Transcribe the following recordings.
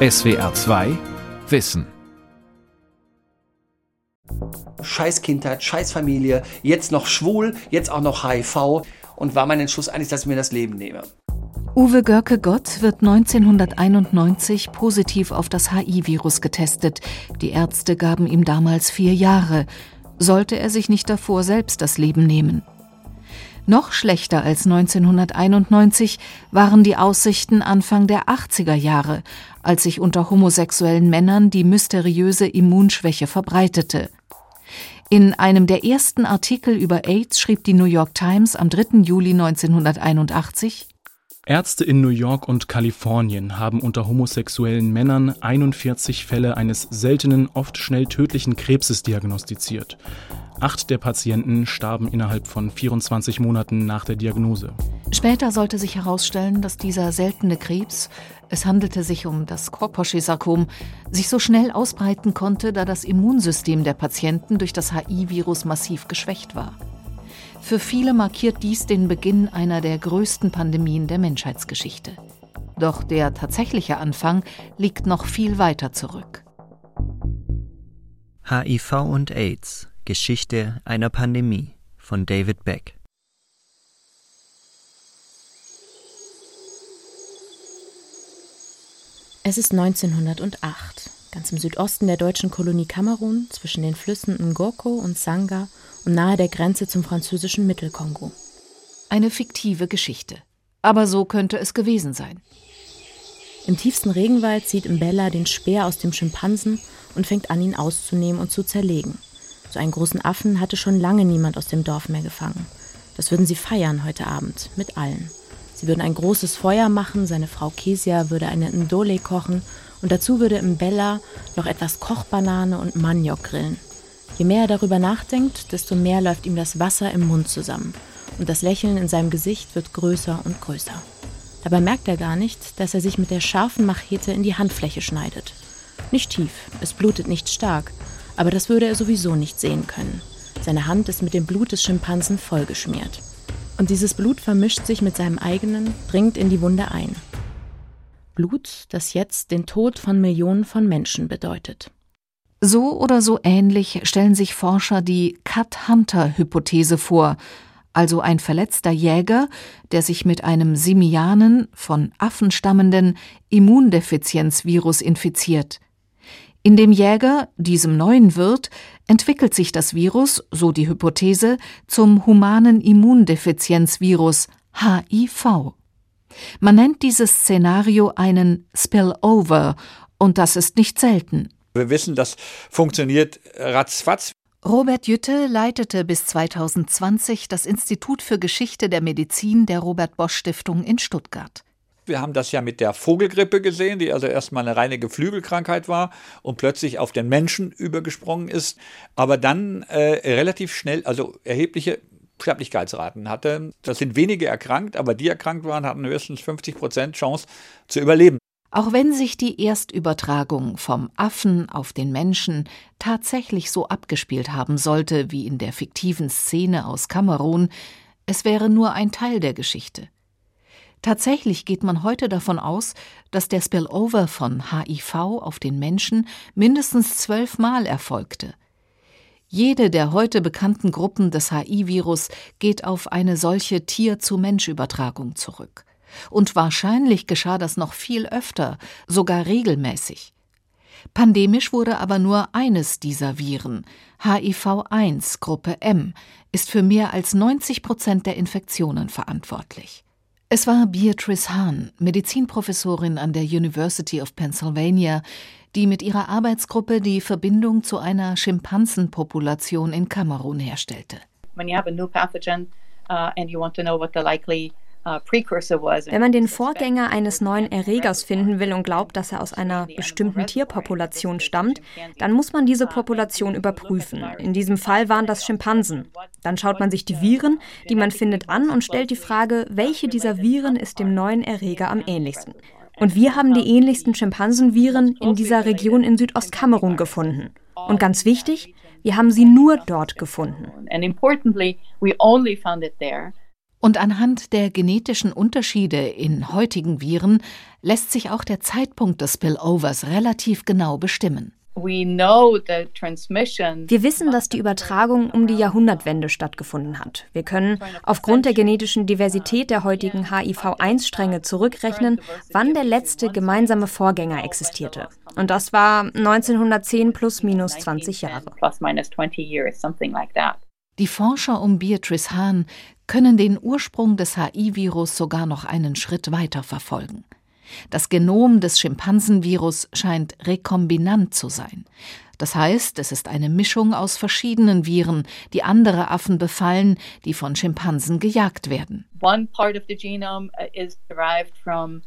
SWR 2 Wissen. Scheiß Kindheit, scheiß Familie, jetzt noch schwul, jetzt auch noch HIV und war mein Entschluss eigentlich, dass ich mir das Leben nehme. Uwe Görke Gott wird 1991 positiv auf das HIV-Virus getestet. Die Ärzte gaben ihm damals vier Jahre. Sollte er sich nicht davor selbst das Leben nehmen? Noch schlechter als 1991 waren die Aussichten Anfang der 80er Jahre, als sich unter homosexuellen Männern die mysteriöse Immunschwäche verbreitete. In einem der ersten Artikel über AIDS schrieb die New York Times am 3. Juli 1981 Ärzte in New York und Kalifornien haben unter homosexuellen Männern 41 Fälle eines seltenen, oft schnell tödlichen Krebses diagnostiziert. Acht der Patienten starben innerhalb von 24 Monaten nach der Diagnose. Später sollte sich herausstellen, dass dieser seltene Krebs, es handelte sich um das Korposchi-Sarkom, sich so schnell ausbreiten konnte, da das Immunsystem der Patienten durch das HIV-Virus massiv geschwächt war. Für viele markiert dies den Beginn einer der größten Pandemien der Menschheitsgeschichte. Doch der tatsächliche Anfang liegt noch viel weiter zurück. HIV und AIDS Geschichte einer Pandemie von David Beck. Es ist 1908, ganz im Südosten der deutschen Kolonie Kamerun, zwischen den Flüssen Ngoko und Sanga und nahe der Grenze zum französischen Mittelkongo. Eine fiktive Geschichte. Aber so könnte es gewesen sein. Im tiefsten Regenwald zieht Mbella den Speer aus dem Schimpansen und fängt an, ihn auszunehmen und zu zerlegen. So einen großen Affen hatte schon lange niemand aus dem Dorf mehr gefangen. Das würden sie feiern heute Abend, mit allen. Sie würden ein großes Feuer machen, seine Frau Kesia würde eine Ndole kochen und dazu würde Mbella noch etwas Kochbanane und Maniok grillen. Je mehr er darüber nachdenkt, desto mehr läuft ihm das Wasser im Mund zusammen und das Lächeln in seinem Gesicht wird größer und größer. Dabei merkt er gar nicht, dass er sich mit der scharfen Machete in die Handfläche schneidet. Nicht tief, es blutet nicht stark, aber das würde er sowieso nicht sehen können. Seine Hand ist mit dem Blut des Schimpansen vollgeschmiert. Und dieses Blut vermischt sich mit seinem eigenen, dringt in die Wunde ein. Blut, das jetzt den Tod von Millionen von Menschen bedeutet. So oder so ähnlich stellen sich Forscher die Cut-Hunter-Hypothese vor, also ein verletzter Jäger, der sich mit einem simianen, von Affen stammenden Immundefizienzvirus infiziert. In dem Jäger, diesem neuen Wirt, entwickelt sich das Virus, so die Hypothese, zum humanen Immundefizienzvirus HIV. Man nennt dieses Szenario einen Spillover, und das ist nicht selten. Wir wissen, das funktioniert ratzfatz. Robert Jütte leitete bis 2020 das Institut für Geschichte der Medizin der Robert Bosch Stiftung in Stuttgart. Wir haben das ja mit der Vogelgrippe gesehen, die also erstmal eine reine Geflügelkrankheit war und plötzlich auf den Menschen übergesprungen ist, aber dann äh, relativ schnell, also erhebliche Sterblichkeitsraten hatte. Das sind wenige erkrankt, aber die erkrankt waren, hatten höchstens 50 Prozent Chance zu überleben. Auch wenn sich die Erstübertragung vom Affen auf den Menschen tatsächlich so abgespielt haben sollte wie in der fiktiven Szene aus Kamerun, es wäre nur ein Teil der Geschichte. Tatsächlich geht man heute davon aus, dass der Spillover von HIV auf den Menschen mindestens zwölfmal erfolgte. Jede der heute bekannten Gruppen des HIV-Virus geht auf eine solche Tier-zu-Mensch-Übertragung zurück. Und wahrscheinlich geschah das noch viel öfter, sogar regelmäßig. Pandemisch wurde aber nur eines dieser Viren, HIV-1 Gruppe M, ist für mehr als 90 Prozent der Infektionen verantwortlich. Es war Beatrice Hahn, Medizinprofessorin an der University of Pennsylvania, die mit ihrer Arbeitsgruppe die Verbindung zu einer Schimpansenpopulation in Kamerun herstellte. When you have a new pathogen uh, and you want to know what the likely Wenn man den Vorgänger eines neuen Erregers finden will und glaubt, dass er aus einer bestimmten Tierpopulation stammt, dann muss man diese Population überprüfen. In diesem Fall waren das Schimpansen. Dann schaut man sich die Viren, die man findet, an und stellt die Frage, welche dieser Viren ist dem neuen Erreger am ähnlichsten. Und wir haben die ähnlichsten Schimpansenviren in dieser Region in Südostkamerun gefunden. Und ganz wichtig, wir haben sie nur dort gefunden. Und anhand der genetischen Unterschiede in heutigen Viren lässt sich auch der Zeitpunkt des Spillovers relativ genau bestimmen. Wir wissen, dass die Übertragung um die Jahrhundertwende stattgefunden hat. Wir können aufgrund der genetischen Diversität der heutigen HIV-1-Stränge zurückrechnen, wann der letzte gemeinsame Vorgänger existierte. Und das war 1910 plus minus 20 Jahre. Die Forscher um Beatrice Hahn können den Ursprung des HIV-Virus sogar noch einen Schritt weiter verfolgen. Das Genom des Schimpansenvirus scheint rekombinant zu sein. Das heißt, es ist eine Mischung aus verschiedenen Viren, die andere Affen befallen, die von Schimpansen gejagt werden. One part of the genome uh, is derived from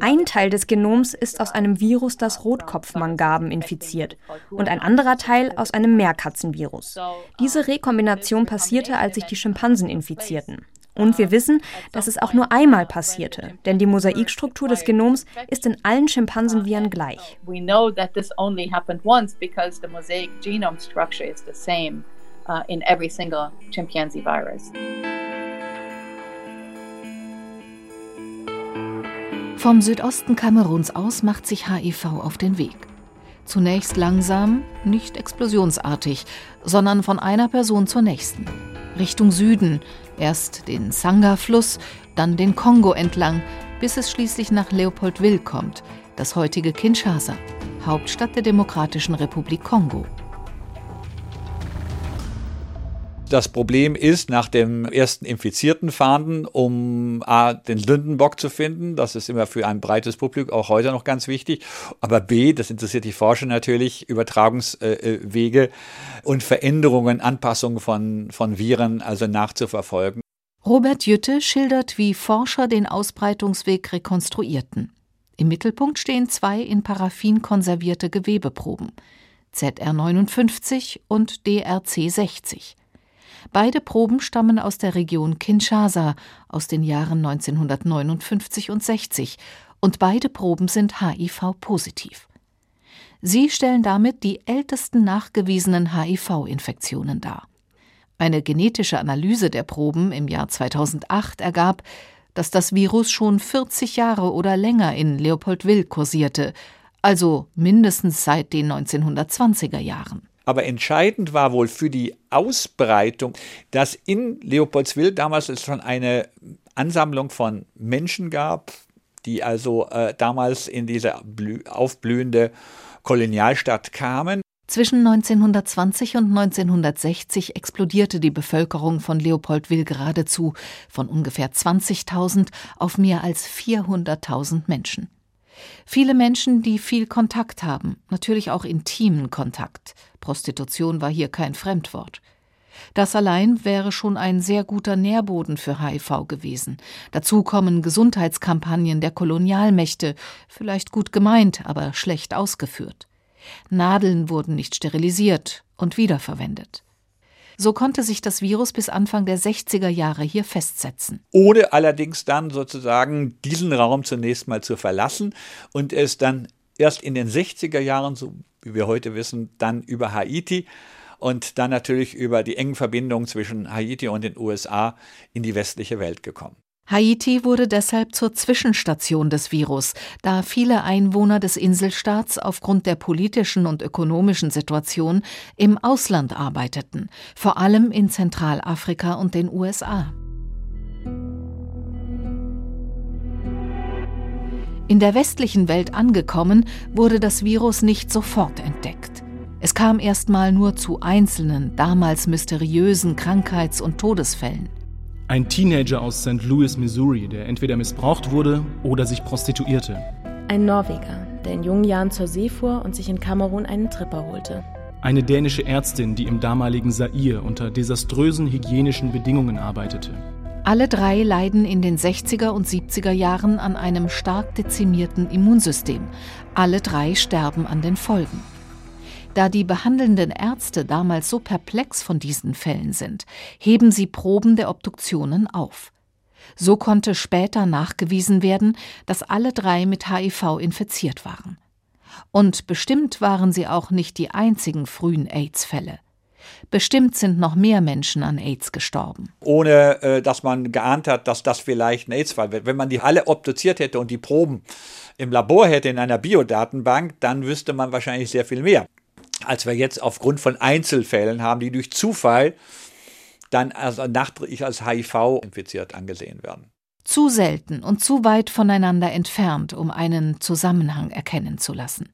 ein Teil des Genoms ist aus einem Virus, das Rotkopfmangaben infiziert, und ein anderer Teil aus einem Meerkatzenvirus. Diese Rekombination passierte, als sich die Schimpansen infizierten. Und wir wissen, dass es auch nur einmal passierte, denn die Mosaikstruktur des Genoms ist in allen Schimpansenviren gleich. We know that this only happened once because the mosaic genome structure is the same uh, in every single chimpanzee virus. Vom Südosten Kameruns aus macht sich HIV auf den Weg. Zunächst langsam, nicht explosionsartig, sondern von einer Person zur nächsten. Richtung Süden, Erst den Sanga-Fluss, dann den Kongo entlang, bis es schließlich nach Leopoldville kommt, das heutige Kinshasa, Hauptstadt der Demokratischen Republik Kongo. Das Problem ist, nach dem ersten infizierten Fahnden, um A, den Sündenbock zu finden, das ist immer für ein breites Publikum auch heute noch ganz wichtig, aber B, das interessiert die Forscher natürlich, Übertragungswege und Veränderungen, Anpassungen von, von Viren also nachzuverfolgen. Robert Jütte schildert, wie Forscher den Ausbreitungsweg rekonstruierten. Im Mittelpunkt stehen zwei in Paraffin konservierte Gewebeproben, ZR59 und DRC60. Beide Proben stammen aus der Region Kinshasa aus den Jahren 1959 und 60 und beide Proben sind HIV-positiv. Sie stellen damit die ältesten nachgewiesenen HIV-Infektionen dar. Eine genetische Analyse der Proben im Jahr 2008 ergab, dass das Virus schon 40 Jahre oder länger in Leopoldville kursierte, also mindestens seit den 1920er Jahren. Aber entscheidend war wohl für die Ausbreitung, dass in Leopoldswil damals es schon eine Ansammlung von Menschen gab, die also äh, damals in diese aufblühende Kolonialstadt kamen. Zwischen 1920 und 1960 explodierte die Bevölkerung von Leopoldville geradezu von ungefähr 20.000 auf mehr als 400.000 Menschen. Viele Menschen, die viel Kontakt haben, natürlich auch intimen Kontakt. Prostitution war hier kein Fremdwort. Das allein wäre schon ein sehr guter Nährboden für HIV gewesen. Dazu kommen Gesundheitskampagnen der Kolonialmächte, vielleicht gut gemeint, aber schlecht ausgeführt. Nadeln wurden nicht sterilisiert und wiederverwendet. So konnte sich das Virus bis Anfang der 60er Jahre hier festsetzen. Ohne allerdings dann sozusagen diesen Raum zunächst mal zu verlassen und es dann erst in den 60er Jahren, so wie wir heute wissen, dann über Haiti und dann natürlich über die engen Verbindungen zwischen Haiti und den USA in die westliche Welt gekommen. Haiti wurde deshalb zur Zwischenstation des Virus, da viele Einwohner des Inselstaats aufgrund der politischen und ökonomischen Situation im Ausland arbeiteten, vor allem in Zentralafrika und den USA. In der westlichen Welt angekommen, wurde das Virus nicht sofort entdeckt. Es kam erstmal nur zu einzelnen, damals mysteriösen Krankheits- und Todesfällen. Ein Teenager aus St. Louis, Missouri, der entweder missbraucht wurde oder sich prostituierte. Ein Norweger, der in jungen Jahren zur See fuhr und sich in Kamerun einen Tripper holte. Eine dänische Ärztin, die im damaligen Zaire unter desaströsen hygienischen Bedingungen arbeitete. Alle drei leiden in den 60er und 70er Jahren an einem stark dezimierten Immunsystem. Alle drei sterben an den Folgen. Da die behandelnden Ärzte damals so perplex von diesen Fällen sind, heben sie Proben der Obduktionen auf. So konnte später nachgewiesen werden, dass alle drei mit HIV infiziert waren. Und bestimmt waren sie auch nicht die einzigen frühen AIDS-Fälle. Bestimmt sind noch mehr Menschen an AIDS gestorben. Ohne äh, dass man geahnt hat, dass das vielleicht ein AIDS-Fall wird. Wenn man die alle obduziert hätte und die Proben im Labor hätte in einer Biodatenbank, dann wüsste man wahrscheinlich sehr viel mehr, als wir jetzt aufgrund von Einzelfällen haben, die durch Zufall dann also nachträglich als HIV infiziert angesehen werden. Zu selten und zu weit voneinander entfernt, um einen Zusammenhang erkennen zu lassen.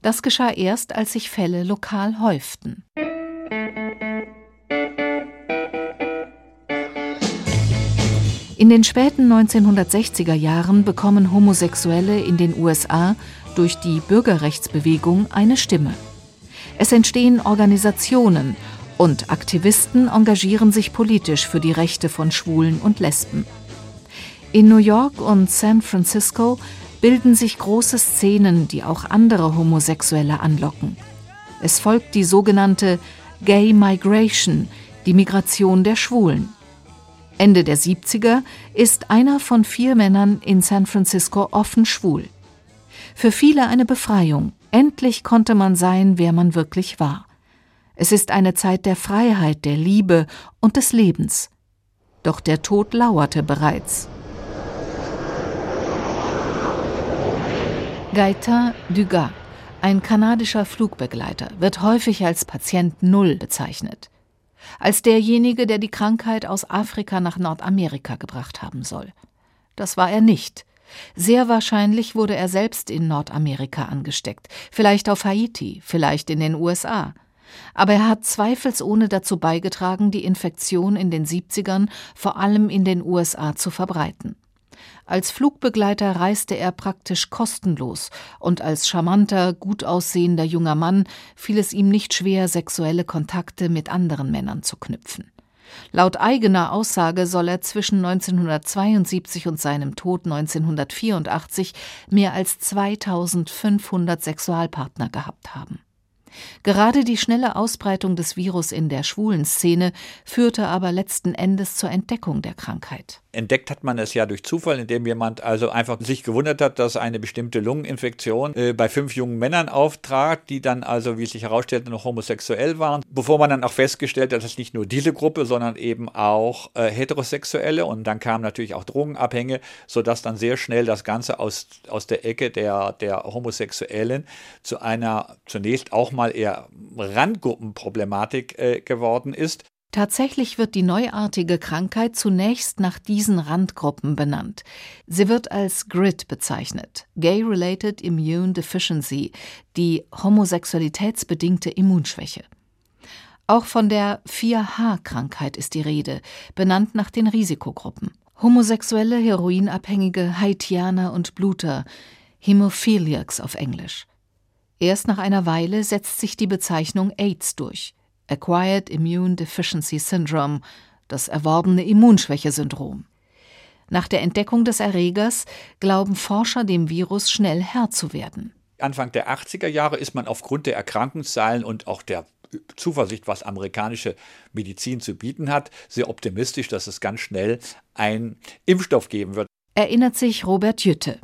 Das geschah erst, als sich Fälle lokal häuften. In den späten 1960er Jahren bekommen Homosexuelle in den USA durch die Bürgerrechtsbewegung eine Stimme. Es entstehen Organisationen und Aktivisten engagieren sich politisch für die Rechte von Schwulen und Lesben. In New York und San Francisco bilden sich große Szenen, die auch andere Homosexuelle anlocken. Es folgt die sogenannte Gay Migration, die Migration der Schwulen. Ende der 70er ist einer von vier Männern in San Francisco offen schwul. Für viele eine Befreiung. Endlich konnte man sein, wer man wirklich war. Es ist eine Zeit der Freiheit, der Liebe und des Lebens. Doch der Tod lauerte bereits. Gaetan Dugas, ein kanadischer Flugbegleiter, wird häufig als Patient Null bezeichnet als derjenige, der die Krankheit aus Afrika nach Nordamerika gebracht haben soll. Das war er nicht. Sehr wahrscheinlich wurde er selbst in Nordamerika angesteckt, vielleicht auf Haiti, vielleicht in den USA. Aber er hat zweifelsohne dazu beigetragen, die Infektion in den 70ern vor allem in den USA zu verbreiten. Als Flugbegleiter reiste er praktisch kostenlos, und als charmanter, gut aussehender junger Mann fiel es ihm nicht schwer, sexuelle Kontakte mit anderen Männern zu knüpfen. Laut eigener Aussage soll er zwischen 1972 und seinem Tod 1984 mehr als 2500 Sexualpartner gehabt haben. Gerade die schnelle Ausbreitung des Virus in der schwulen Szene führte aber letzten Endes zur Entdeckung der Krankheit. Entdeckt hat man es ja durch Zufall, indem jemand also einfach sich gewundert hat, dass eine bestimmte Lungeninfektion äh, bei fünf jungen Männern auftrat, die dann also, wie sich herausstellte, noch homosexuell waren. Bevor man dann auch festgestellt hat, dass es nicht nur diese Gruppe, sondern eben auch äh, Heterosexuelle und dann kamen natürlich auch Drogenabhänge, sodass dann sehr schnell das Ganze aus, aus der Ecke der, der Homosexuellen zu einer zunächst auch mal eher Randgruppenproblematik äh, geworden ist. Tatsächlich wird die neuartige Krankheit zunächst nach diesen Randgruppen benannt. Sie wird als GRID bezeichnet, Gay-Related Immune Deficiency, die homosexualitätsbedingte Immunschwäche. Auch von der 4H-Krankheit ist die Rede, benannt nach den Risikogruppen. Homosexuelle, Heroinabhängige, Haitianer und Bluter, Hemophiliacs auf Englisch. Erst nach einer Weile setzt sich die Bezeichnung AIDS durch. Acquired Immune Deficiency Syndrome, das erworbene Immunschwächesyndrom. Nach der Entdeckung des Erregers glauben Forscher dem Virus schnell Herr zu werden. Anfang der 80er Jahre ist man aufgrund der Erkrankungszahlen und auch der Zuversicht, was amerikanische Medizin zu bieten hat, sehr optimistisch, dass es ganz schnell einen Impfstoff geben wird. Erinnert sich Robert Jütte.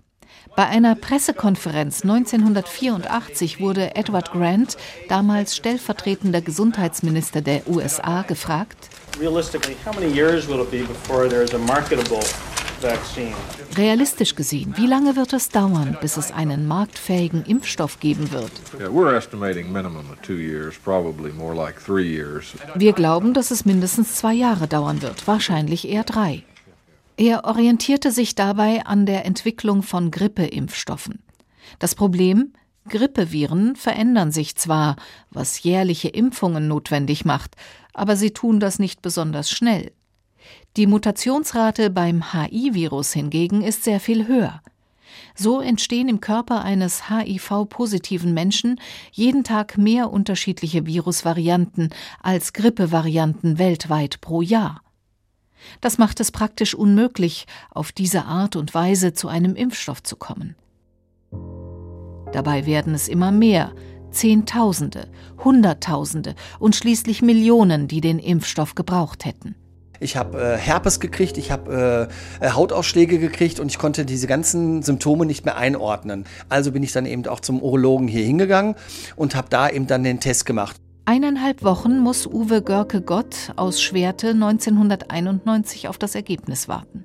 Bei einer Pressekonferenz 1984 wurde Edward Grant, damals stellvertretender Gesundheitsminister der USA, gefragt, Realistisch gesehen, wie lange wird es dauern, bis es einen marktfähigen Impfstoff geben wird? Wir glauben, dass es mindestens zwei Jahre dauern wird, wahrscheinlich eher drei. Er orientierte sich dabei an der Entwicklung von Grippeimpfstoffen. Das Problem Grippeviren verändern sich zwar, was jährliche Impfungen notwendig macht, aber sie tun das nicht besonders schnell. Die Mutationsrate beim HI-Virus hingegen ist sehr viel höher. So entstehen im Körper eines HIV-positiven Menschen jeden Tag mehr unterschiedliche Virusvarianten als Grippevarianten weltweit pro Jahr. Das macht es praktisch unmöglich, auf diese Art und Weise zu einem Impfstoff zu kommen. Dabei werden es immer mehr, Zehntausende, Hunderttausende und schließlich Millionen, die den Impfstoff gebraucht hätten. Ich habe äh, Herpes gekriegt, ich habe äh, Hautausschläge gekriegt und ich konnte diese ganzen Symptome nicht mehr einordnen. Also bin ich dann eben auch zum Urologen hier hingegangen und habe da eben dann den Test gemacht. Eineinhalb Wochen muss Uwe Görke Gott aus Schwerte 1991 auf das Ergebnis warten.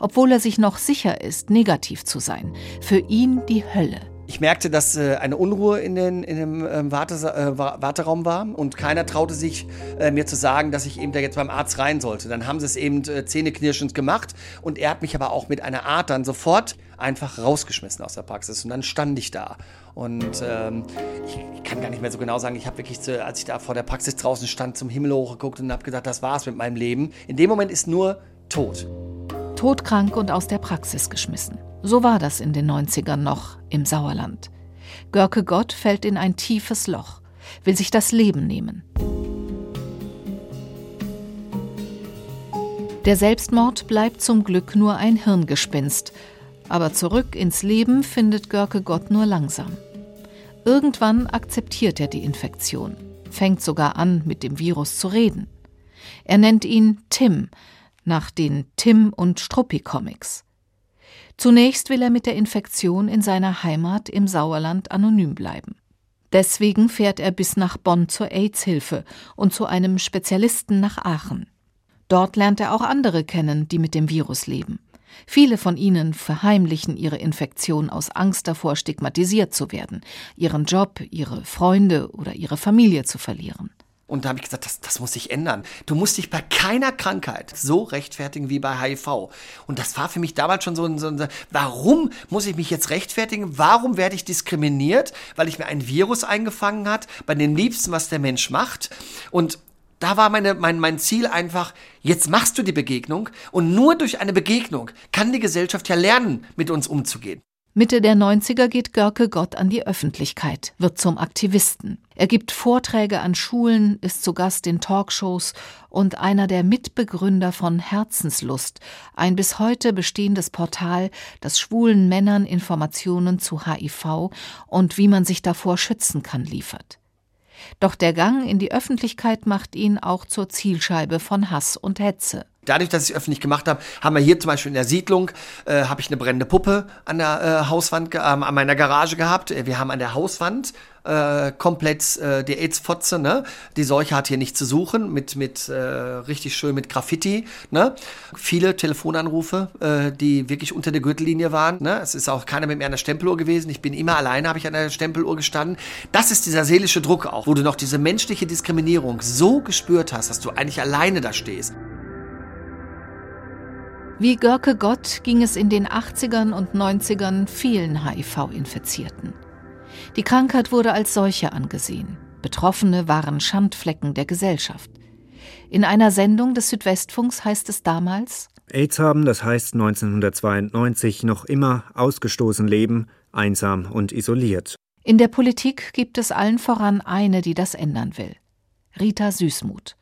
Obwohl er sich noch sicher ist, negativ zu sein. Für ihn die Hölle. Ich merkte, dass äh, eine Unruhe in, den, in dem ähm, äh, Warteraum war und keiner traute sich, äh, mir zu sagen, dass ich eben da jetzt beim Arzt rein sollte. Dann haben sie es eben äh, zähneknirschend gemacht und er hat mich aber auch mit einer Art dann sofort einfach rausgeschmissen aus der Praxis und dann stand ich da. Und ähm, ich, ich, kann gar nicht mehr so genau sagen, ich habe wirklich, zu, als ich da vor der Praxis draußen stand, zum Himmel hochgeguckt und habe gedacht, das war's mit meinem Leben. In dem Moment ist nur Tod. Todkrank und aus der Praxis geschmissen. So war das in den 90ern noch im Sauerland. Görke Gott fällt in ein tiefes Loch, will sich das Leben nehmen. Der Selbstmord bleibt zum Glück nur ein Hirngespinst, aber zurück ins Leben findet Görke Gott nur langsam. Irgendwann akzeptiert er die Infektion, fängt sogar an, mit dem Virus zu reden. Er nennt ihn Tim, nach den Tim und Struppi Comics. Zunächst will er mit der Infektion in seiner Heimat im Sauerland anonym bleiben. Deswegen fährt er bis nach Bonn zur AIDS-Hilfe und zu einem Spezialisten nach Aachen. Dort lernt er auch andere kennen, die mit dem Virus leben. Viele von ihnen verheimlichen ihre Infektion aus Angst davor, stigmatisiert zu werden, ihren Job, ihre Freunde oder ihre Familie zu verlieren. Und da habe ich gesagt, das, das muss sich ändern. Du musst dich bei keiner Krankheit so rechtfertigen wie bei HIV. Und das war für mich damals schon so ein, so ein, warum muss ich mich jetzt rechtfertigen? Warum werde ich diskriminiert? Weil ich mir ein Virus eingefangen hat, bei dem Liebsten, was der Mensch macht. Und da war meine, mein, mein Ziel einfach, jetzt machst du die Begegnung und nur durch eine Begegnung kann die Gesellschaft ja lernen, mit uns umzugehen. Mitte der 90er geht Görke Gott an die Öffentlichkeit, wird zum Aktivisten. Er gibt Vorträge an Schulen, ist zu Gast in Talkshows und einer der Mitbegründer von Herzenslust, ein bis heute bestehendes Portal, das schwulen Männern Informationen zu HIV und wie man sich davor schützen kann, liefert. Doch der Gang in die Öffentlichkeit macht ihn auch zur Zielscheibe von Hass und Hetze. Dadurch, dass ich es öffentlich gemacht habe, haben wir hier zum Beispiel in der Siedlung, äh, habe ich eine brennende Puppe an der äh, Hauswand, äh, an meiner Garage gehabt. Wir haben an der Hauswand äh, komplett äh, die AIDS-Fotze, ne? Die Seuche hat hier nichts zu suchen, mit, mit äh, richtig schön mit Graffiti, ne? Viele Telefonanrufe, äh, die wirklich unter der Gürtellinie waren, ne? Es ist auch keiner mit mir an der Stempeluhr gewesen. Ich bin immer alleine, habe ich an der Stempeluhr gestanden. Das ist dieser seelische Druck auch, wo du noch diese menschliche Diskriminierung so gespürt hast, dass du eigentlich alleine da stehst. Wie Görke Gott ging es in den 80ern und 90ern vielen HIV-Infizierten. Die Krankheit wurde als solche angesehen. Betroffene waren Schandflecken der Gesellschaft. In einer Sendung des Südwestfunks heißt es damals AIDS haben, das heißt 1992 noch immer ausgestoßen leben, einsam und isoliert. In der Politik gibt es allen voran eine, die das ändern will. Rita Süßmuth.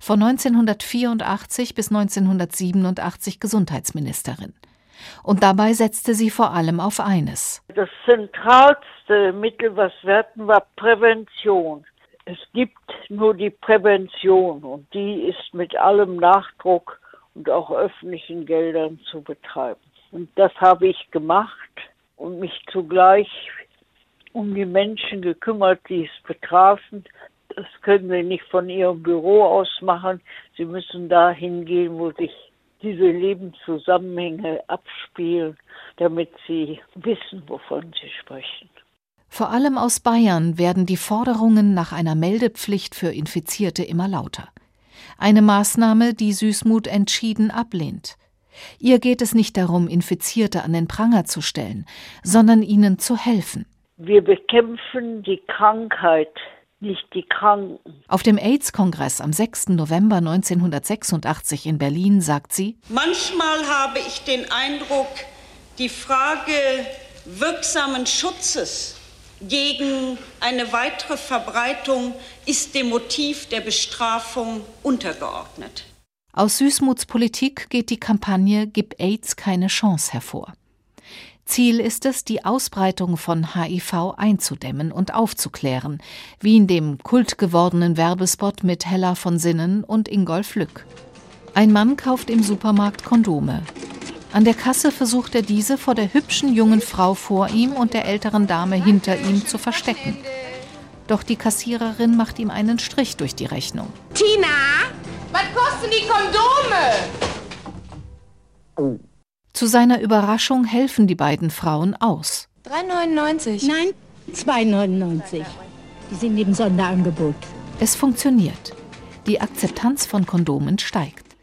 Von 1984 bis 1987 Gesundheitsministerin. Und dabei setzte sie vor allem auf eines. Das zentralste Mittel, was wir hatten, war Prävention. Es gibt nur die Prävention und die ist mit allem Nachdruck und auch öffentlichen Geldern zu betreiben. Und das habe ich gemacht und mich zugleich um die Menschen gekümmert, die es betrafen, das können Sie nicht von Ihrem Büro aus machen. Sie müssen dahin gehen, wo sich diese Lebenszusammenhänge abspielen, damit Sie wissen, wovon Sie sprechen. Vor allem aus Bayern werden die Forderungen nach einer Meldepflicht für Infizierte immer lauter. Eine Maßnahme, die Süßmut entschieden ablehnt. Ihr geht es nicht darum, Infizierte an den Pranger zu stellen, sondern ihnen zu helfen. Wir bekämpfen die Krankheit nicht die Kranken. Auf dem AIDS-Kongress am 6. November 1986 in Berlin sagt sie: Manchmal habe ich den Eindruck, die Frage wirksamen Schutzes gegen eine weitere Verbreitung ist dem Motiv der Bestrafung untergeordnet. Aus Süßmuts Politik geht die Kampagne Gib AIDS keine Chance hervor. Ziel ist es, die Ausbreitung von HIV einzudämmen und aufzuklären, wie in dem kultgewordenen Werbespot mit Hella von Sinnen und Ingolf Lück. Ein Mann kauft im Supermarkt Kondome. An der Kasse versucht er diese vor der hübschen jungen Frau vor ihm und der älteren Dame hinter ihm zu verstecken. Doch die Kassiererin macht ihm einen Strich durch die Rechnung. Tina, was kosten die Kondome? Zu seiner Überraschung helfen die beiden Frauen aus. 3,99. Nein, 2,99. Die sind im Sonderangebot. Es funktioniert. Die Akzeptanz von Kondomen steigt.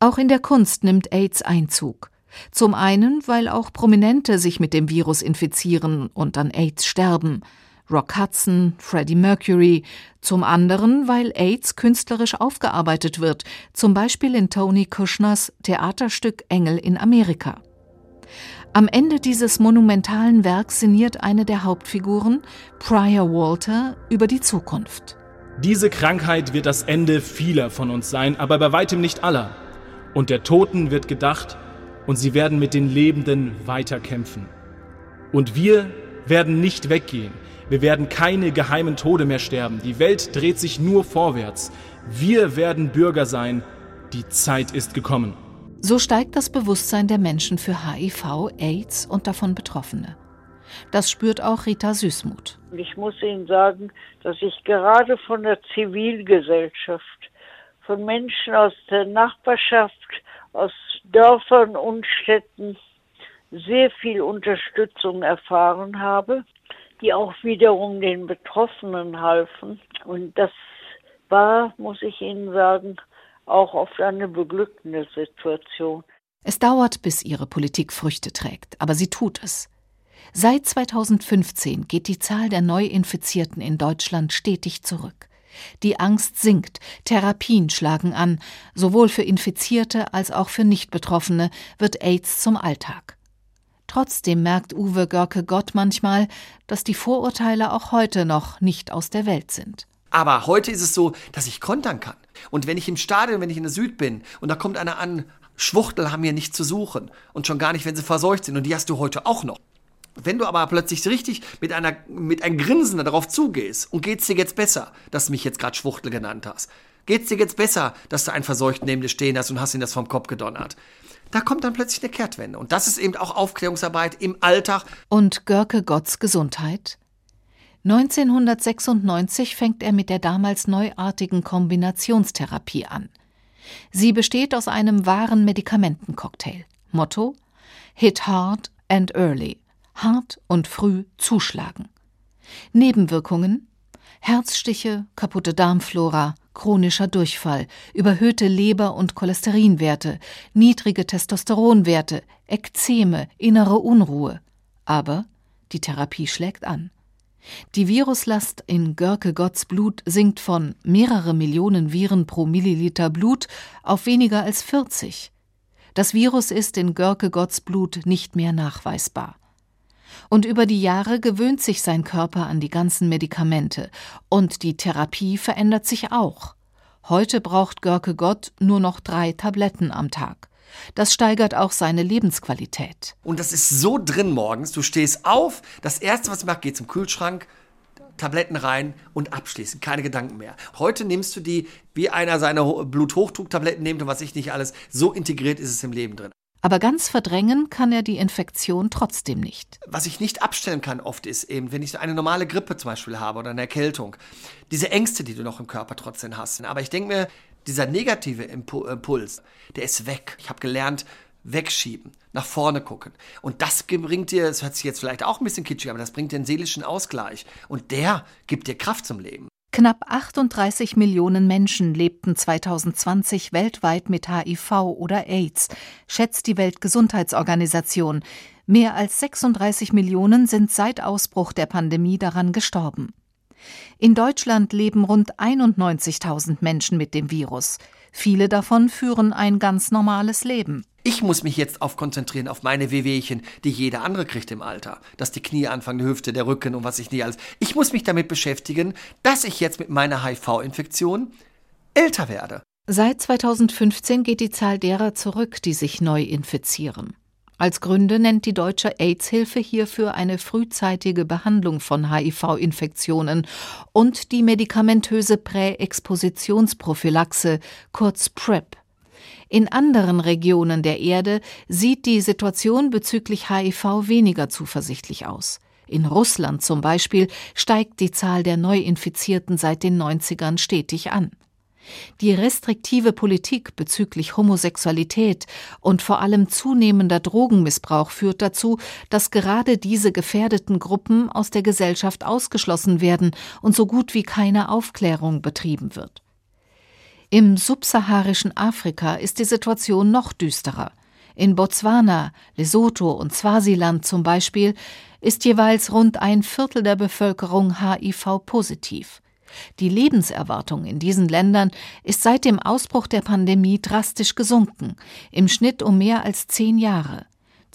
Auch in der Kunst nimmt AIDS Einzug. Zum einen, weil auch Prominente sich mit dem Virus infizieren und an AIDS sterben. Rock Hudson, Freddie Mercury. Zum anderen, weil AIDS künstlerisch aufgearbeitet wird, zum Beispiel in Tony Kushners Theaterstück Engel in Amerika. Am Ende dieses monumentalen Werks sinniert eine der Hauptfiguren, Prior Walter, über die Zukunft. Diese Krankheit wird das Ende vieler von uns sein, aber bei weitem nicht aller. Und der Toten wird gedacht, und sie werden mit den Lebenden weiterkämpfen. Und wir werden nicht weggehen. Wir werden keine geheimen Tode mehr sterben. Die Welt dreht sich nur vorwärts. Wir werden Bürger sein. Die Zeit ist gekommen. So steigt das Bewusstsein der Menschen für HIV, AIDS und davon Betroffene. Das spürt auch Rita Süßmuth. Ich muss Ihnen sagen, dass ich gerade von der Zivilgesellschaft, von Menschen aus der Nachbarschaft, aus Dörfern und Städten sehr viel Unterstützung erfahren habe, die auch wiederum den Betroffenen halfen. Und das war, muss ich Ihnen sagen, auch oft eine beglückende Situation. Es dauert, bis ihre Politik Früchte trägt, aber sie tut es. Seit 2015 geht die Zahl der Neuinfizierten in Deutschland stetig zurück. Die Angst sinkt, Therapien schlagen an, sowohl für Infizierte als auch für Nichtbetroffene wird AIDS zum Alltag. Trotzdem merkt Uwe Görke Gott manchmal, dass die Vorurteile auch heute noch nicht aus der Welt sind. Aber heute ist es so, dass ich kontern kann. Und wenn ich im Stadion, wenn ich in der Süd bin und da kommt einer an, Schwuchtel haben hier nichts zu suchen. Und schon gar nicht, wenn sie verseucht sind. Und die hast du heute auch noch. Wenn du aber plötzlich richtig mit, einer, mit einem Grinsen darauf zugehst und geht's dir jetzt besser, dass du mich jetzt gerade Schwuchtel genannt hast, geht's dir jetzt besser, dass du einen Verseuchten neben dir stehen hast und hast ihn das vom Kopf gedonnert. Da kommt dann plötzlich eine Kehrtwende. Und das ist eben auch Aufklärungsarbeit im Alltag. Und Görke Gotts Gesundheit? 1996 fängt er mit der damals neuartigen Kombinationstherapie an. Sie besteht aus einem wahren Medikamentencocktail. Motto: Hit hard and early hart und früh zuschlagen. Nebenwirkungen Herzstiche, kaputte Darmflora, chronischer Durchfall, überhöhte Leber- und Cholesterinwerte, niedrige Testosteronwerte, Ekzeme, innere Unruhe. Aber die Therapie schlägt an. Die Viruslast in Görke Gotts Blut sinkt von mehrere Millionen Viren pro Milliliter Blut auf weniger als 40. Das Virus ist in Görke Gotts Blut nicht mehr nachweisbar. Und über die Jahre gewöhnt sich sein Körper an die ganzen Medikamente. Und die Therapie verändert sich auch. Heute braucht Görke Gott nur noch drei Tabletten am Tag. Das steigert auch seine Lebensqualität. Und das ist so drin morgens. Du stehst auf, das erste, was du machst, geht zum Kühlschrank, Tabletten rein und abschließen. Keine Gedanken mehr. Heute nimmst du die, wie einer seine Bluthochdrucktabletten nimmt und was ich nicht alles. So integriert ist es im Leben drin. Aber ganz verdrängen kann er die Infektion trotzdem nicht. Was ich nicht abstellen kann oft ist eben, wenn ich eine normale Grippe zum Beispiel habe oder eine Erkältung, diese Ängste, die du noch im Körper trotzdem hast. Aber ich denke mir, dieser negative Impuls, der ist weg. Ich habe gelernt, wegschieben, nach vorne gucken. Und das bringt dir, das hört sich jetzt vielleicht auch ein bisschen kitschig, aber das bringt dir einen seelischen Ausgleich. Und der gibt dir Kraft zum Leben. Knapp 38 Millionen Menschen lebten 2020 weltweit mit HIV oder AIDS, schätzt die Weltgesundheitsorganisation. Mehr als 36 Millionen sind seit Ausbruch der Pandemie daran gestorben. In Deutschland leben rund 91.000 Menschen mit dem Virus. Viele davon führen ein ganz normales Leben. Ich muss mich jetzt auf konzentrieren, auf meine Wehwehchen, die jeder andere kriegt im Alter. Dass die Knie anfangen, die Hüfte, der Rücken und was ich nie alles. Ich muss mich damit beschäftigen, dass ich jetzt mit meiner HIV-Infektion älter werde. Seit 2015 geht die Zahl derer zurück, die sich neu infizieren. Als Gründe nennt die Deutsche AIDS-Hilfe hierfür eine frühzeitige Behandlung von HIV-Infektionen und die medikamentöse Präexpositionsprophylaxe, kurz PrEP. In anderen Regionen der Erde sieht die Situation bezüglich HIV weniger zuversichtlich aus. In Russland zum Beispiel steigt die Zahl der Neuinfizierten seit den 90ern stetig an. Die restriktive Politik bezüglich Homosexualität und vor allem zunehmender Drogenmissbrauch führt dazu, dass gerade diese gefährdeten Gruppen aus der Gesellschaft ausgeschlossen werden und so gut wie keine Aufklärung betrieben wird. Im subsaharischen Afrika ist die Situation noch düsterer. In Botswana, Lesotho und Swasiland zum Beispiel ist jeweils rund ein Viertel der Bevölkerung HIV-positiv. Die Lebenserwartung in diesen Ländern ist seit dem Ausbruch der Pandemie drastisch gesunken, im Schnitt um mehr als zehn Jahre.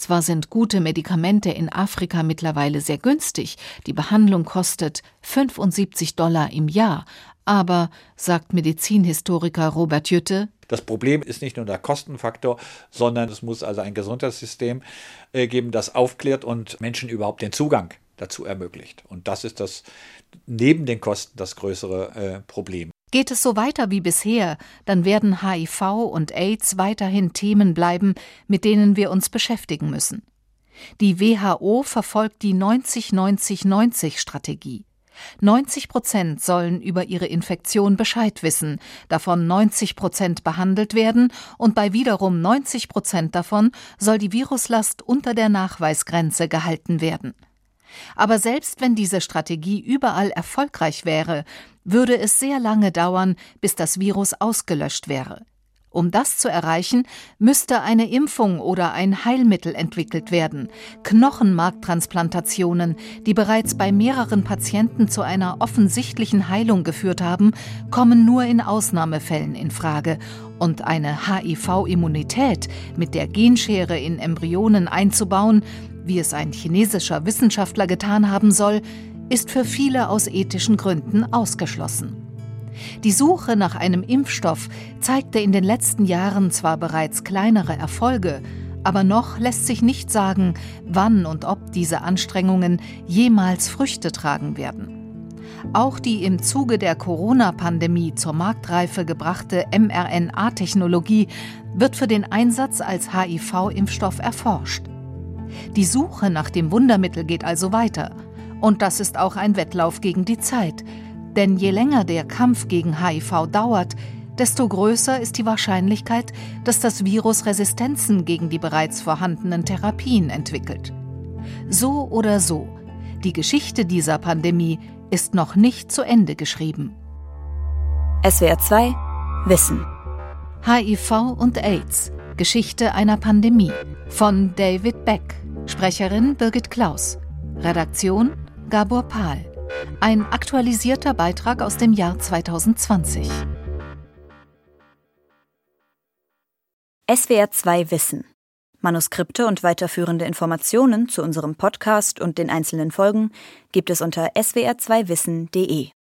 Zwar sind gute Medikamente in Afrika mittlerweile sehr günstig, die Behandlung kostet 75 Dollar im Jahr, aber, sagt Medizinhistoriker Robert Jütte, das Problem ist nicht nur der Kostenfaktor, sondern es muss also ein Gesundheitssystem äh, geben, das aufklärt und Menschen überhaupt den Zugang dazu ermöglicht. Und das ist das neben den Kosten das größere äh, Problem. Geht es so weiter wie bisher, dann werden HIV und AIDS weiterhin Themen bleiben, mit denen wir uns beschäftigen müssen. Die WHO verfolgt die 90-90-90-Strategie. 90 Prozent sollen über ihre Infektion Bescheid wissen, davon 90 Prozent behandelt werden und bei wiederum 90 Prozent davon soll die Viruslast unter der Nachweisgrenze gehalten werden. Aber selbst wenn diese Strategie überall erfolgreich wäre, würde es sehr lange dauern, bis das Virus ausgelöscht wäre. Um das zu erreichen, müsste eine Impfung oder ein Heilmittel entwickelt werden. Knochenmarktransplantationen, die bereits bei mehreren Patienten zu einer offensichtlichen Heilung geführt haben, kommen nur in Ausnahmefällen in Frage. Und eine HIV-Immunität mit der Genschere in Embryonen einzubauen, wie es ein chinesischer Wissenschaftler getan haben soll, ist für viele aus ethischen Gründen ausgeschlossen. Die Suche nach einem Impfstoff zeigte in den letzten Jahren zwar bereits kleinere Erfolge, aber noch lässt sich nicht sagen, wann und ob diese Anstrengungen jemals Früchte tragen werden. Auch die im Zuge der Corona-Pandemie zur Marktreife gebrachte mRNA-Technologie wird für den Einsatz als HIV-Impfstoff erforscht. Die Suche nach dem Wundermittel geht also weiter. Und das ist auch ein Wettlauf gegen die Zeit, denn je länger der Kampf gegen HIV dauert, desto größer ist die Wahrscheinlichkeit, dass das Virus Resistenzen gegen die bereits vorhandenen Therapien entwickelt. So oder so, die Geschichte dieser Pandemie ist noch nicht zu Ende geschrieben. SWR 2 Wissen HIV und AIDS Geschichte einer Pandemie von David Beck Sprecherin Birgit Klaus Redaktion Gabor Pahl ein aktualisierter Beitrag aus dem Jahr 2020. SWR 2 Wissen. Manuskripte und weiterführende Informationen zu unserem Podcast und den einzelnen Folgen gibt es unter swr2wissen.de.